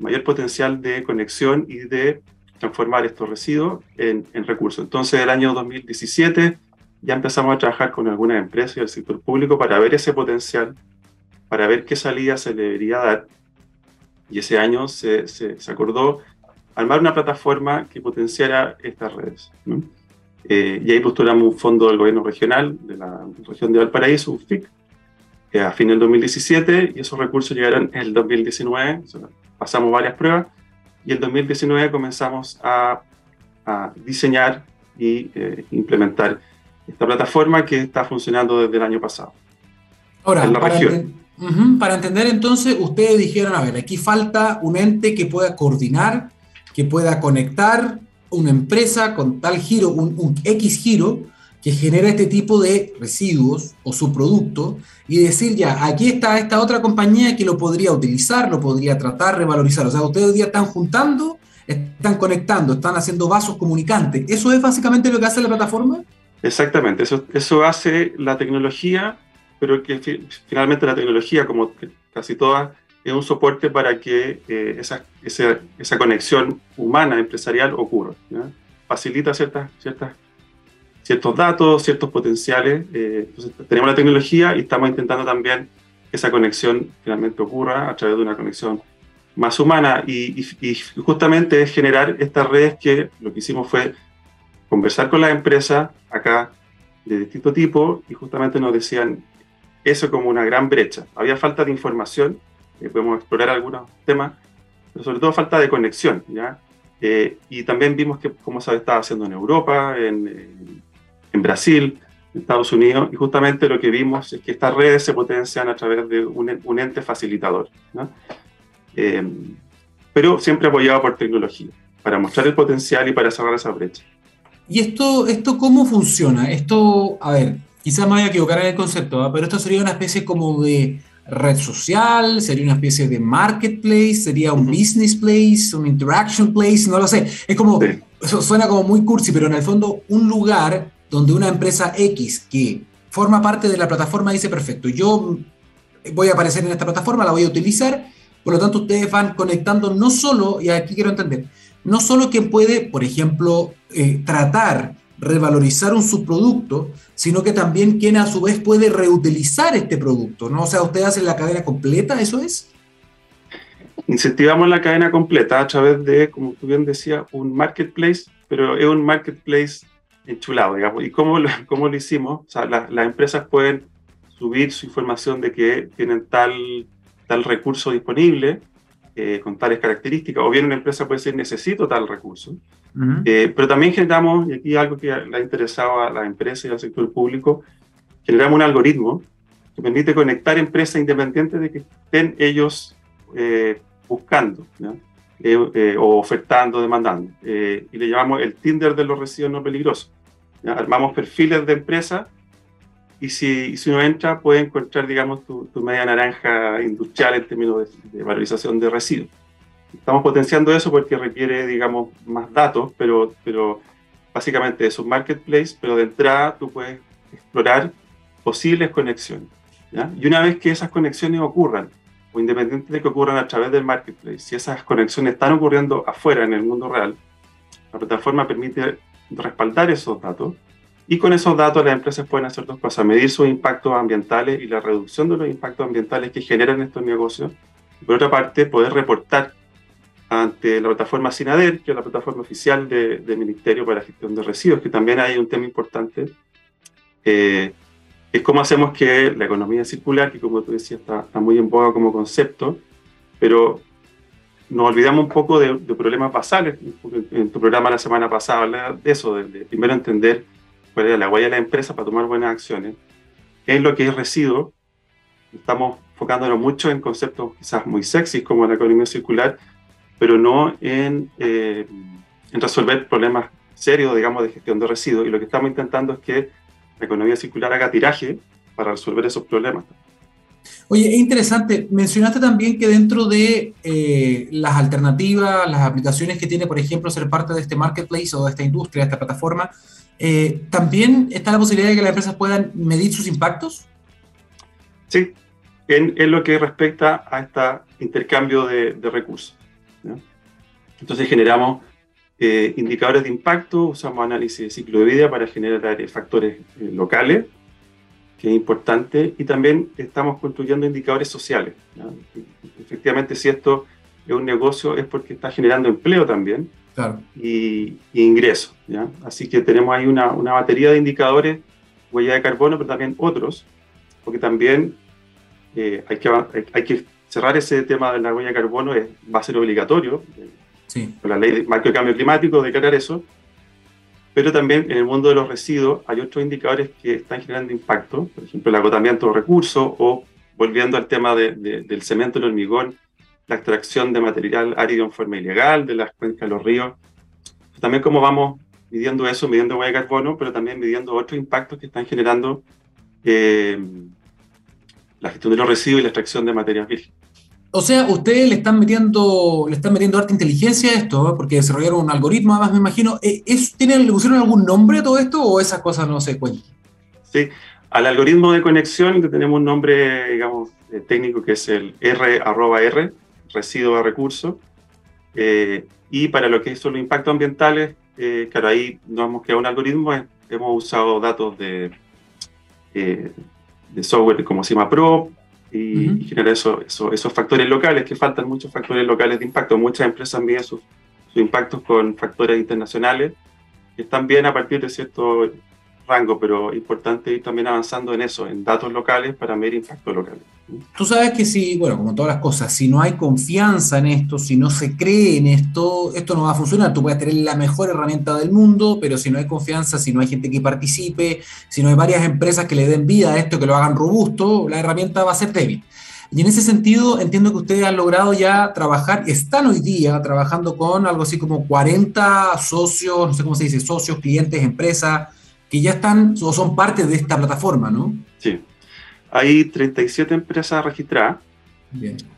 mayor potencial de conexión y de transformar estos residuos en, recursos. Entonces, el año 2017 ya empezamos a trabajar con algunas empresas y el sector público para ver ese potencial, para ver qué salida se le debería dar. Y ese año se, se, acordó armar una plataforma que potenciara estas redes. Eh, y ahí postulamos un fondo del gobierno regional de la región de Valparaíso, un FIC, eh, a fin del 2017, y esos recursos llegaron en el 2019, pasamos varias pruebas y el 2019 comenzamos a, diseñar y eh, implementar esta plataforma que está funcionando desde el año pasado. Ahora, para, para entender entonces, ustedes dijeron, a ver, aquí falta un ente que pueda coordinar, que pueda conectar una empresa con tal giro, un, un X giro, que genera este tipo de residuos o subproductos y decir ya, aquí está esta otra compañía que lo podría utilizar, lo podría tratar, revalorizar. O sea, ustedes hoy día están juntando, están conectando, están haciendo vasos comunicantes. ¿Eso es básicamente lo que hace la plataforma? Exactamente, eso, eso hace la tecnología, pero que finalmente la tecnología, como casi todas, es un soporte para que eh, esa, esa, esa, conexión humana, empresarial, ocurra. Facilita ciertas, ciertas ciertos datos, ciertos potenciales. Eh, tenemos la tecnología y estamos intentando también que esa conexión finalmente ocurra a través de una conexión más humana y, y, justamente es generar estas redes que lo que hicimos fue conversar con las empresas acá de distinto tipo y justamente nos decían eso como una gran brecha. Había falta de información, eh, podemos explorar algunos temas, pero sobre todo falta de conexión. ¿ya? Eh, y también vimos que cómo se estaba haciendo en Europa, en, en, Brasil, en Estados Unidos, y justamente lo que vimos es que estas redes se potencian a través de un, un ente facilitador, eh, pero siempre apoyado por tecnología, para mostrar el potencial y para cerrar esa brecha. ¿Y esto, esto cómo funciona? Esto, a ver, quizás me vaya a equivocar en el concepto, pero esto sería una especie como de red social, sería una especie de marketplace, sería un business place, un interaction place, no lo sé. Es como, eso suena como muy cursi, pero en el fondo un lugar donde una empresa X que forma parte de la plataforma dice, perfecto, yo voy a aparecer en esta plataforma, la voy a utilizar, por lo tanto ustedes van conectando no solo, y aquí quiero entender, no solo que puede, por ejemplo, eh, tratar revalorizar un subproducto, sino que también quien a su vez puede reutilizar este producto, ¿no? O sea, ustedes hacen la cadena completa, ¿eso es? Incentivamos la cadena completa a través de, como tú bien decías, un marketplace, pero es un marketplace enchulado, digamos. ¿Y cómo lo, cómo lo hicimos? O sea, las empresas pueden subir su información de que tienen tal, tal recurso disponible, eh, con tales características, o bien una empresa puede decir necesito tal recurso, eh, pero también generamos, y aquí algo que le ha interesado a la empresa y al sector público, generamos un algoritmo que permite conectar empresas independientes de que estén ellos eh, buscando o ofertando, demandando, y le llamamos el Tinder de los residuos no peligrosos. Armamos perfiles de empresas y si, si, uno entra puede encontrar, digamos, tu, media naranja industrial en términos de, valorización de residuos. Estamos potenciando eso porque requiere, digamos, más datos, pero, pero básicamente es un marketplace, pero de entrada tú puedes explorar posibles conexiones. ¿ya? Y una vez que esas conexiones ocurran, o independiente de que ocurran a través del marketplace, si esas conexiones están ocurriendo afuera, en el mundo real, la plataforma permite respaldar esos datos y con esos datos las empresas pueden hacer dos cosas, medir sus impactos ambientales y la reducción de los impactos ambientales que generan estos negocios. Y por otra parte, poder reportar ante la plataforma SINADER, que es la plataforma oficial del Ministerio para la Gestión de Residuos, que también hay un tema importante, eh, es cómo hacemos que la economía circular, que como tú decías está, muy en boga como concepto, pero nos olvidamos un poco de, problemas basales. En tu programa la semana pasada hablaba de eso, de primero entender cuál es la huella de la empresa para tomar buenas acciones, es lo que es residuo. Estamos enfocándonos mucho en conceptos quizás muy sexys como la economía circular, pero no en, eh, en resolver problemas serios, digamos, de gestión de residuos. Y lo que estamos intentando es que la economía circular haga tiraje para resolver esos problemas. Oye, es interesante. Mencionaste también que dentro de eh, las alternativas, las aplicaciones que tiene, por ejemplo, ser parte de este marketplace o de esta industria, de esta plataforma, eh, ¿también está la posibilidad de que las empresas puedan medir sus impactos? Sí, en, lo que respecta a este intercambio de, recursos. Entonces generamos eh, indicadores de impacto, usamos análisis de ciclo de vida para generar factores eh, locales, que es importante, y también estamos construyendo indicadores sociales. Efectivamente, si esto es un negocio es porque está generando empleo también, y, ingresos. ¿ya? Así que tenemos ahí una, una, batería de indicadores, huella de carbono, pero también otros, porque también eh, hay, que, hay, que cerrar ese tema de la huella de carbono, es, va a ser obligatorio, la ley de marco de cambio climático, declarar eso, pero también en el mundo de los residuos hay otros indicadores que están generando impacto, por ejemplo, el agotamiento de recursos o volviendo al tema de, del cemento y el hormigón, la extracción de material árido en forma ilegal de las cuencas de los ríos. También cómo vamos midiendo eso, midiendo huella de carbono, pero también midiendo otros impactos que están generando eh, la gestión de los residuos y la extracción de materias vírgenes. O sea, ustedes le están metiendo, le están metiendo harta inteligencia a esto, porque desarrollaron un algoritmo, además me imagino. Eh, ¿Es, ¿tienen, ¿Le pusieron algún nombre a todo esto o esas cosas no se cuentan? Sí, al algoritmo de conexión tenemos un nombre, digamos, eh, técnico que es el R R, residuo de recursos. Eh, y para lo que son los impactos ambientales, eh, claro, ahí nos hemos creado un algoritmo, hemos usado datos de, eh, de software como Cima Pro y, generar eso, esos factores locales, que faltan muchos factores locales de impacto. Muchas empresas miden sus, sus impactos con factores internacionales que están bien a partir de cierto rango, pero importante ir también avanzando en eso, en datos locales para medir impacto local. Tú sabes que si, bueno, como todas las cosas, si no hay confianza en esto, si no se cree en esto, esto no va a funcionar. Tú puedes tener la mejor herramienta del mundo, pero si no hay confianza, si no hay gente que participe, si no hay varias empresas que le den vida a esto, que lo hagan robusto, la herramienta va a ser débil. Y en ese sentido, entiendo que ustedes han logrado ya trabajar, están hoy día trabajando con algo así como 40 socios, no sé cómo se dice, socios, clientes, empresas, que ya están o son parte de esta plataforma, ¿no? Sí. Hay 37 empresas registradas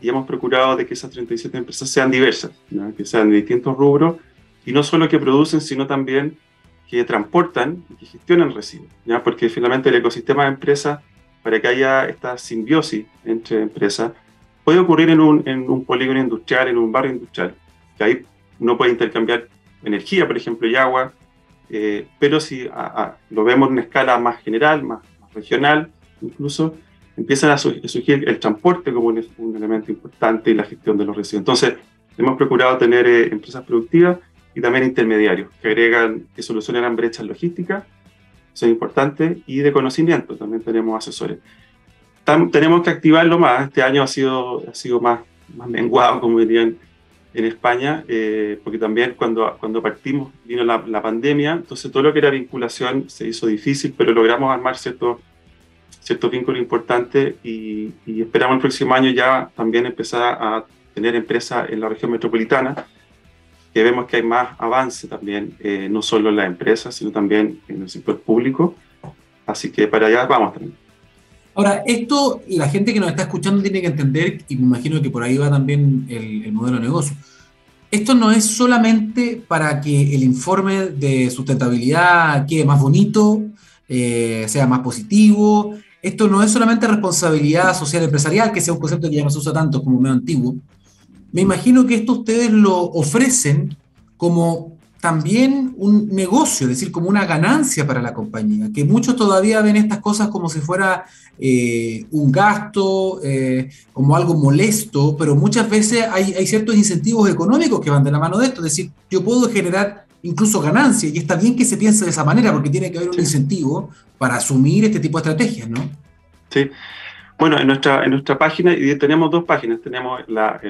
y hemos procurado de que esas 37 empresas sean diversas, que sean de distintos rubros y no solo que producen, sino también que transportan y que gestionan residuos, ¿ya? porque finalmente el ecosistema de empresas, para que haya esta simbiosis entre empresas, puede ocurrir en un, en un polígono industrial, en un barrio industrial, que ahí uno puede intercambiar energía, por ejemplo, y agua, eh, pero si lo vemos en una escala más general, más, regional, incluso empiezan a surgir el transporte como un, elemento importante y la gestión de los residuos. Entonces, hemos procurado tener eh, empresas productivas y también intermediarios que agregan, que solucionan brechas logísticas, eso es importante, y de conocimiento, también tenemos asesores. tenemos que activarlo más, este año ha sido, ha sido más, más menguado, como dirían en España, eh, porque también cuando, cuando partimos vino la, la, pandemia, entonces todo lo que era vinculación se hizo difícil, pero logramos armar ciertos cierto vínculos importantes y, esperamos el próximo año ya también empezar a tener empresas en la región metropolitana, que vemos que hay más avance también, eh, no solo en las empresas, sino también en el sector público. Así que para allá vamos también. Ahora, esto la gente que nos está escuchando tiene que entender, y me imagino que por ahí va también el, modelo de negocio. Esto no es solamente para que el informe de sustentabilidad quede más bonito, eh, sea más positivo. Esto no es solamente responsabilidad social empresarial, que sea un concepto que ya no se usa tanto como medio antiguo. Me imagino que esto ustedes lo ofrecen como también un negocio, es decir, como una ganancia para la compañía, que muchos todavía ven estas cosas como si fuera eh, un gasto, eh, como algo molesto, pero muchas veces hay, hay, ciertos incentivos económicos que van de la mano de esto, es decir, yo puedo generar incluso ganancia y está bien que se piense de esa manera porque tiene que haber un incentivo para asumir este tipo de estrategias, ¿no? Sí. Bueno, en nuestra, en nuestra página, y tenemos dos páginas, tenemos la,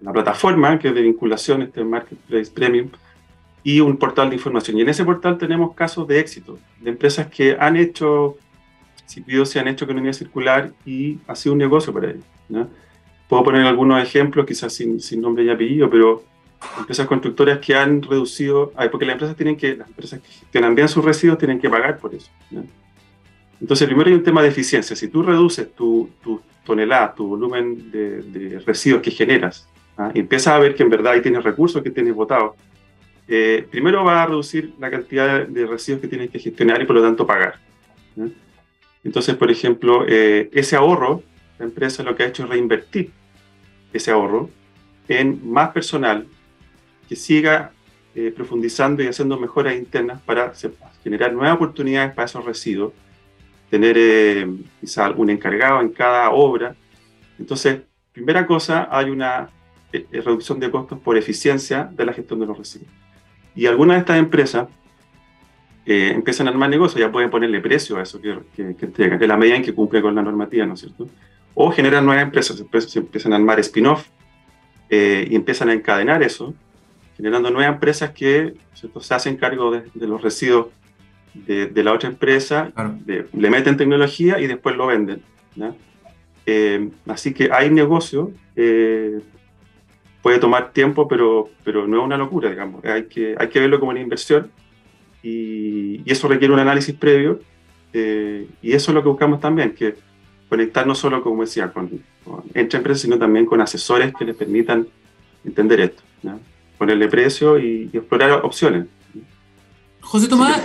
la plataforma que es de vinculación, este Marketplace Premium, y un portal de información. Y en ese portal tenemos casos de éxito, de empresas que han hecho, si se han hecho economía circular y ha sido un negocio para ellos. Puedo poner algunos ejemplos, quizás sin, sin, nombre y apellido, pero empresas constructoras que han reducido, porque las empresas tienen que, las empresas que gestionan bien sus residuos tienen que pagar por eso. Entonces, primero hay un tema de eficiencia. Si tú reduces tu, tu tonelada, tu volumen de, de residuos que generas, ¿ah? y empiezas a ver que en verdad ahí tienes recursos que tienes votados, eh, primero va a reducir la cantidad de residuos que tienes que gestionar y por lo tanto pagar. Entonces, por ejemplo, eh, ese ahorro, la empresa lo que ha hecho es reinvertir ese ahorro en más personal que siga eh, profundizando y haciendo mejoras internas para generar nuevas oportunidades para esos residuos, tener quizá algún encargado en cada obra. Entonces, primera cosa, hay una reducción de costos por eficiencia de la gestión de los residuos. Y algunas de estas empresas eh, empiezan a armar negocios, ya pueden ponerle precio a eso que, que, que entregan, de la medida en que cumple con la normativa, ¿no es cierto? O generan nuevas empresas, se empiezan a armar spin-off eh, y empiezan a encadenar eso, generando nuevas empresas que se hacen cargo de, los residuos de, de, la otra empresa, le meten tecnología y después lo venden. Eh, así que hay negocio puede tomar tiempo, pero, pero no es una locura, digamos. Hay que, hay que verlo como una inversión y, eso requiere un análisis previo eh, y eso es lo que buscamos también, que conectar no solo, como decía, con, entre empresas, sino también con asesores que les permitan entender esto, ponerle precio y, explorar opciones. José Tomás,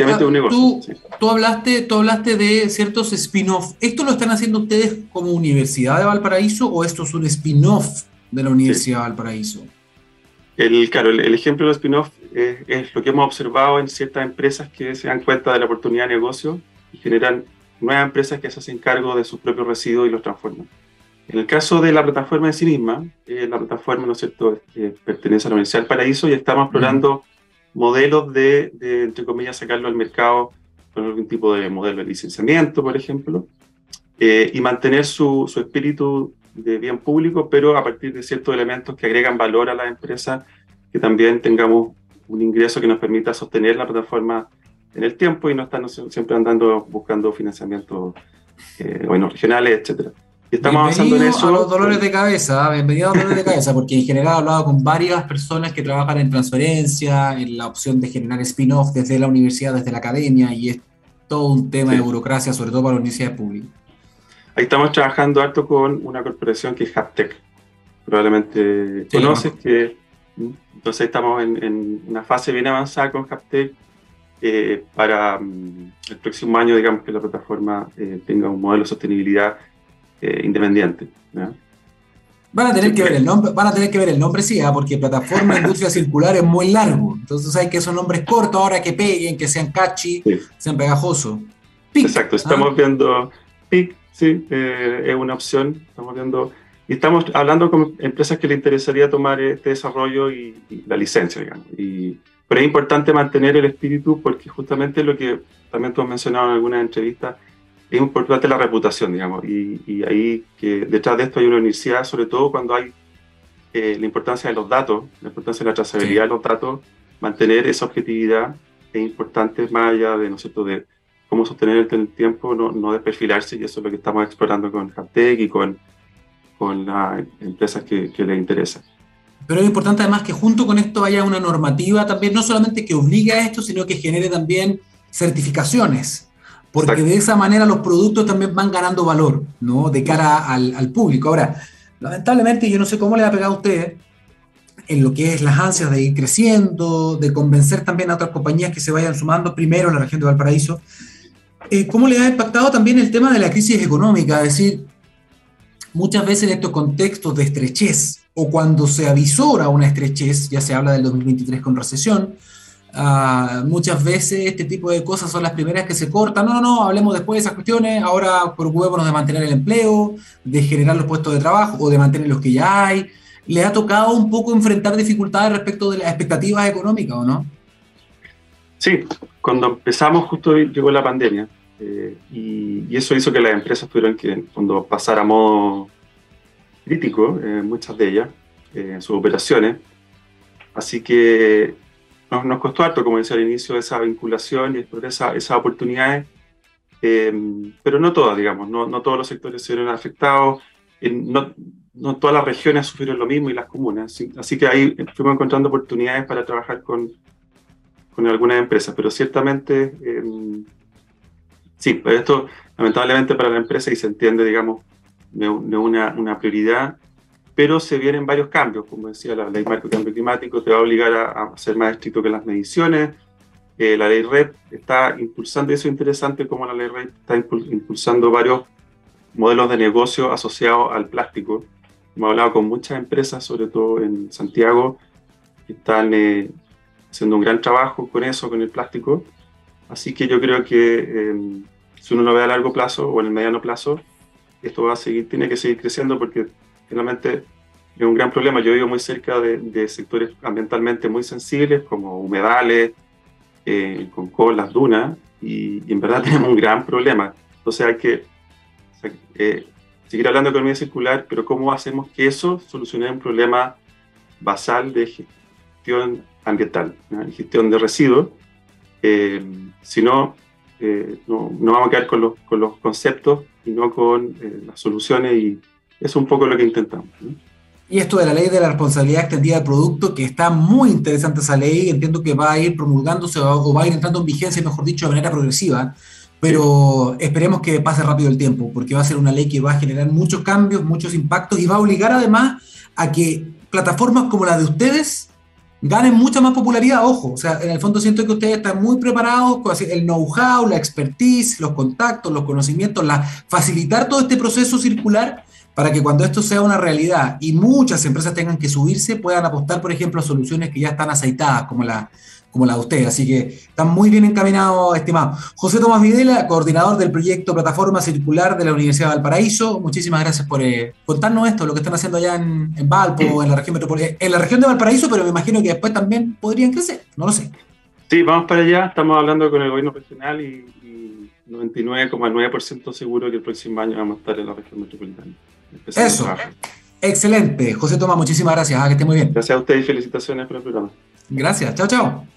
tú, tú, hablaste, tú hablaste de ciertos spin-off. ¿Esto lo están haciendo ustedes como Universidad de Valparaíso o esto es un spin-off de la Universidad de Valparaíso. El, claro, el, ejemplo de los spin-off es, lo que hemos observado en ciertas empresas que se dan cuenta de la oportunidad de negocio y generan nuevas empresas que se hacen cargo de sus propios residuos y los transforman. En el caso de la plataforma en sí misma, eh, la plataforma, ¿no es cierto?, pertenece a la Universidad del Paraíso y estamos explorando modelos de, entre comillas, sacarlo al mercado con algún tipo de modelo de licenciamiento, por ejemplo, eh, y mantener su, su, espíritu de bien público, pero a partir de ciertos elementos que agregan valor a la empresa, que también tengamos un ingreso que nos permita sostener la plataforma en el tiempo y no estar siempre andando buscando financiamiento eh, bueno, regionales, etcétera. Y estamos avanzando en eso. A los dolores de cabeza, ¿ah? bienvenido a los dolores de cabeza, porque en general he hablado con varias personas que trabajan en transferencia, en la opción de generar spin-off desde la universidad, desde la academia, y es todo un tema de burocracia, sobre todo para las universidades públicas. Ahí estamos trabajando harto con una corporación que es Haptech. Probablemente conoces que. Entonces estamos en, una fase bien avanzada con Haptech eh, para mm, el próximo año, digamos que la plataforma eh, tenga un modelo de sostenibilidad eh, independiente. Van a, tener que ver el nombre, van a tener que ver el nombre, sí, ¿ah? porque plataforma industria circular es muy largo. Entonces hay que esos nombres cortos ahora que peguen, que sean catchy, sean pegajosos. Exacto, estamos ¿ah? viendo PIC, sí, eh, es una opción. Estamos viendo y estamos hablando con empresas que le interesaría tomar este desarrollo y, la licencia, digamos. Y, pero es importante mantener el espíritu porque justamente lo que también tú has mencionado en algunas entrevistas, es importante la reputación, digamos, y, ahí que detrás de esto hay una universidad, sobre todo cuando hay eh, la importancia de los datos, la importancia de la trazabilidad de los datos, mantener esa objetividad es importante más allá de, ¿no cierto?, de cómo sostener el tiempo, no, no desperfilarse, y eso es lo que estamos explorando con Captec y con, con las empresas que, que les interesan. Pero es importante además que junto con esto haya una normativa también, no solamente que obligue a esto, sino que genere también certificaciones porque de esa manera los productos también van ganando valor, ¿no? De cara al, público. Ahora, lamentablemente, yo no sé cómo le ha pegado a usted en lo que es las ansias de ir creciendo, de convencer también a otras compañías que se vayan sumando primero en la región de Valparaíso. Eh, ¿Cómo le ha impactado también el tema de la crisis económica? Es decir, muchas veces en estos contextos de estrechez o cuando se avisora una estrechez, ya se habla del 2023 con recesión, Ah, muchas veces este tipo de cosas son las primeras que se cortan. No, no, no, hablemos después de esas cuestiones. Ahora preocupémonos de mantener el empleo, de generar los puestos de trabajo o de mantener los que ya hay. ¿Le ha tocado un poco enfrentar dificultades respecto de las expectativas económicas o no? Sí, cuando empezamos justo llegó la pandemia eh, y, eso hizo que las empresas tuvieran que cuando pasar a modo crítico, eh, muchas de ellas, eh, en sus operaciones. Así que nos, costó harto, como decía al inicio, esa vinculación y explorar esas oportunidades, eh, pero no todas, digamos, no, no, todos los sectores se vieron afectados, no, no, todas las regiones sufrieron lo mismo y las comunas, así, que ahí fuimos encontrando oportunidades para trabajar con, con algunas empresas, pero ciertamente, eh, sí, esto lamentablemente para la empresa y se entiende, digamos, de, una, una prioridad pero se vienen varios cambios, como decía la ley marco de cambio climático, te va a obligar a, ser más estricto que las mediciones, eh, la ley RED está impulsando, eso es interesante como la ley RED está impulsando varios modelos de negocio asociados al plástico. Hemos hablado con muchas empresas, sobre todo en Santiago, que están eh, haciendo un gran trabajo con eso, con el plástico. Así que yo creo que eh, si uno lo ve a largo plazo o en el mediano plazo, esto va a seguir, tiene que seguir creciendo porque finalmente es un gran problema. Yo vivo muy cerca de, sectores ambientalmente muy sensibles, como humedales, eh, con colas, dunas, y, en verdad tenemos un gran problema. Entonces hay que eh, seguir hablando de economía circular, pero ¿cómo hacemos que eso solucione un problema basal de gestión ambiental, y gestión de residuos? Eh, si no, no, no, vamos a quedar con los, con los conceptos y no con las soluciones y es un poco lo que intentamos. Y esto de la ley de la responsabilidad extendida del producto, que está muy interesante esa ley, entiendo que va a ir promulgándose o va a ir entrando en vigencia, mejor dicho, de manera progresiva, pero esperemos que pase rápido el tiempo, porque va a ser una ley que va a generar muchos cambios, muchos impactos y va a obligar además a que plataformas como la de ustedes ganen mucha más popularidad, ojo, o sea, en el fondo siento que ustedes están muy preparados con el know-how, la expertise, los contactos, los conocimientos, la, facilitar todo este proceso circular para que cuando esto sea una realidad y muchas empresas tengan que subirse, puedan apostar, por ejemplo, a soluciones que ya están aceitadas, como la, como la de usted. Así que están muy bien encaminados, estimado. José Tomás Videla, coordinador del proyecto Plataforma Circular de la Universidad de Valparaíso. Muchísimas gracias por eh, contarnos esto, lo que están haciendo allá en, Valpo, en la región metropolitana, en la región de Valparaíso, pero me imagino que después también podrían crecer, no lo sé. Sí, vamos para allá. Estamos hablando con el gobierno regional y, 99,9% seguro que el próximo año vamos a estar en la región metropolitana. Eso. Excelente. José Tomás, muchísimas gracias. Ah, que esté muy bien. Gracias a usted y felicitaciones por el programa. Gracias. Chao, chao.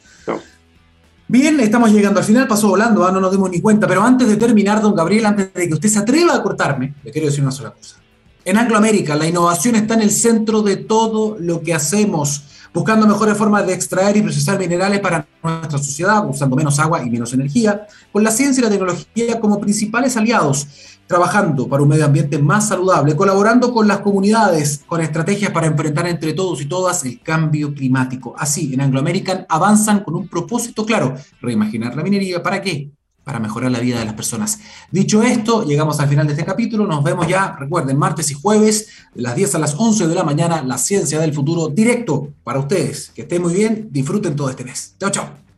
Bien, estamos llegando al final, pasó volando, ¿ah? no nos dimos ni cuenta, pero antes de terminar, don Gabriel, antes de que usted se atreva a cortarme, le quiero decir una sola cosa. En Anglo América, la innovación está en el centro de todo lo que hacemos buscando mejores formas de extraer y procesar minerales para nuestra sociedad, usando menos agua y menos energía, con la ciencia y la tecnología como principales aliados, trabajando para un medio ambiente más saludable, colaborando con las comunidades, con estrategias para enfrentar entre todos y todas el cambio climático. Así, en Anglo American avanzan con un propósito claro, reimaginar la minería, ¿para qué? Para mejorar la vida de las personas. Dicho esto, llegamos al final de este capítulo. Nos vemos ya, recuerden, martes y jueves, de las 10 a las 11 de la mañana, la ciencia del futuro directo para ustedes. Que estén muy bien, disfruten todo este mes. Chao, chao.